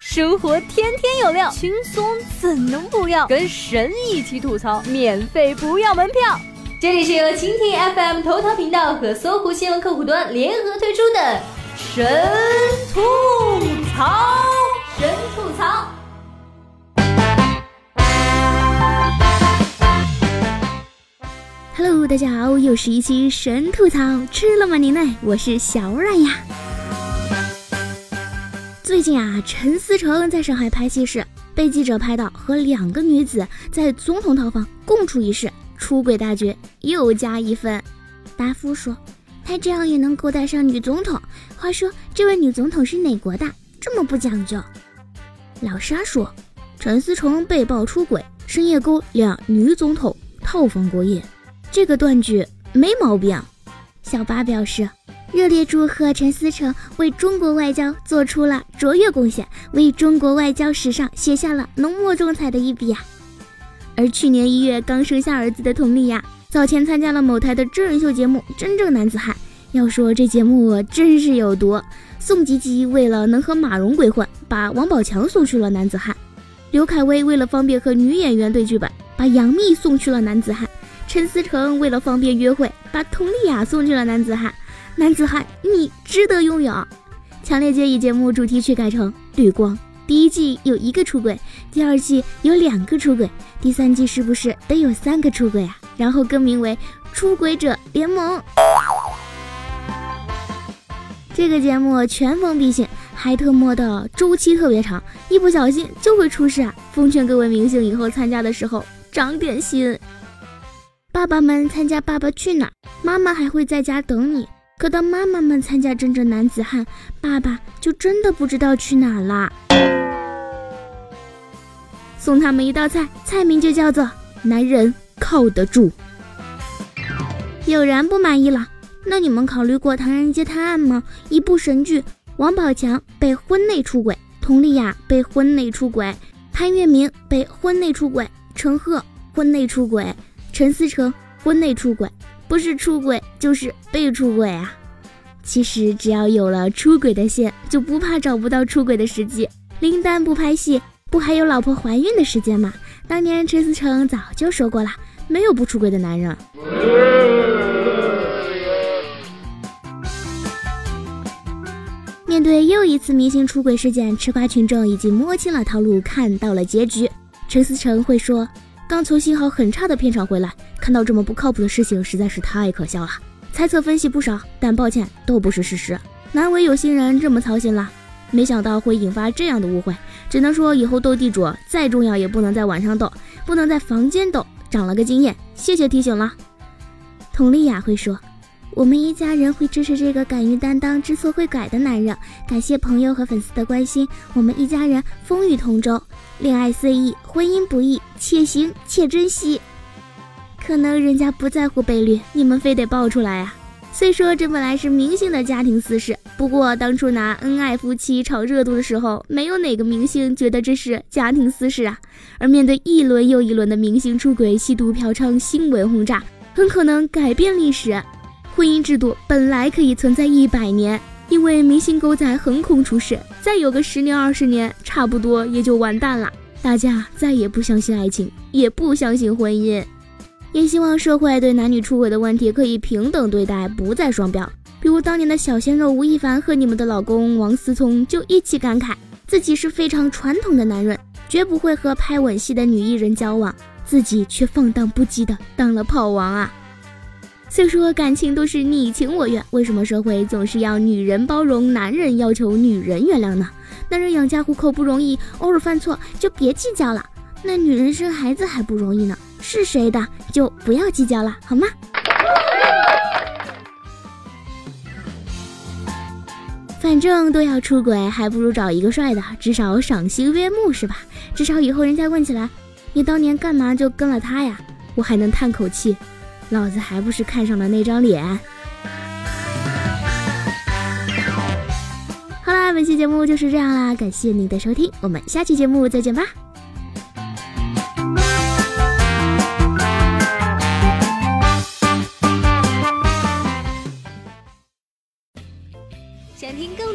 生活天天有料，轻松怎能不要？跟神一起吐槽，免费不要门票。这里是由蜻蜓 FM 头条频道和搜狐新闻客户端联合推出的神吐槽，神吐槽。Hello，大家好，又是一期神吐槽，吃了吗您呢？我是小冉呀。最近啊，陈思诚在上海拍戏时，被记者拍到和两个女子在总统套房共处一室，出轨大绝，又加一分。达夫说，他这样也能勾搭上女总统。话说，这位女总统是哪国的？这么不讲究。老沙说，陈思诚被曝出轨，深夜勾两女总统套房过夜。这个断句没毛病。小八表示，热烈祝贺陈思诚为中国外交做出了卓越贡献，为中国外交史上写下了浓墨重彩的一笔啊！而去年一月刚生下儿子的佟丽娅，早前参加了某台的真人秀节目《真正男子汉》。要说这节目真是有毒，宋吉吉为了能和马蓉鬼混，把王宝强送去了男子汉；刘恺威为了方便和女演员对剧本，把杨幂送去了男子汉。陈思诚为了方便约会，把佟丽娅送去了男子汉。男子汉，你值得拥有。强烈建议节目主题曲改成《绿光》。第一季有一个出轨，第二季有两个出轨，第三季是不是得有三个出轨啊？然后更名为《出轨者联盟》。这个节目全封闭性，还特么的周期特别长，一不小心就会出事啊！奉劝各位明星以后参加的时候长点心。爸爸们参加《爸爸去哪儿》，妈妈还会在家等你。可当妈妈们参加真正男子汉，爸爸就真的不知道去哪儿啦。送他们一道菜，菜名就叫做“男人靠得住”。有人不满意了，那你们考虑过《唐人街探案》吗？一部神剧，王宝强被婚内出轨，佟丽娅被婚内出轨，潘粤明被婚内出轨，陈赫婚内出轨。陈思诚婚内出轨，不是出轨就是被出轨啊！其实只要有了出轨的线，就不怕找不到出轨的时机。林丹不拍戏，不还有老婆怀孕的时间吗？当年陈思诚早就说过了，没有不出轨的男人。面对又一次明星出轨事件，吃瓜群众已经摸清了套路，看到了结局。陈思诚会说。刚从信号很差的片场回来，看到这么不靠谱的事情，实在是太可笑了。猜测分析不少，但抱歉，都不是事实。难为有心人这么操心了，没想到会引发这样的误会。只能说以后斗地主再重要，也不能在晚上斗，不能在房间斗。长了个经验，谢谢提醒了。佟丽娅会说。我们一家人会支持这个敢于担当、知错会改的男人。感谢朋友和粉丝的关心，我们一家人风雨同舟，恋爱随意，婚姻不易，且行且珍惜。可能人家不在乎倍率，你们非得爆出来啊？虽说这本来是明星的家庭私事，不过当初拿恩爱夫妻炒热度的时候，没有哪个明星觉得这是家庭私事啊。而面对一轮又一轮的明星出轨、吸毒、嫖娼新闻轰炸，很可能改变历史。婚姻制度本来可以存在一百年，因为明星狗仔横空出世，再有个十年二十年，差不多也就完蛋了。大家再也不相信爱情，也不相信婚姻，也希望社会对男女出轨的问题可以平等对待，不再双标。比如当年的小鲜肉吴亦凡和你们的老公王思聪就一起感慨，自己是非常传统的男人，绝不会和拍吻戏的女艺人交往，自己却放荡不羁的当了炮王啊。虽说感情都是你情我愿，为什么社会总是要女人包容，男人要求女人原谅呢？男人养家糊口不容易，偶尔犯错就别计较了。那女人生孩子还不容易呢，是谁的就不要计较了，好吗？反正都要出轨，还不如找一个帅的，至少赏心悦目是吧？至少以后人家问起来，你当年干嘛就跟了他呀？我还能叹口气。老子还不是看上了那张脸。好啦，本期节目就是这样啦，感谢您的收听，我们下期节目再见吧。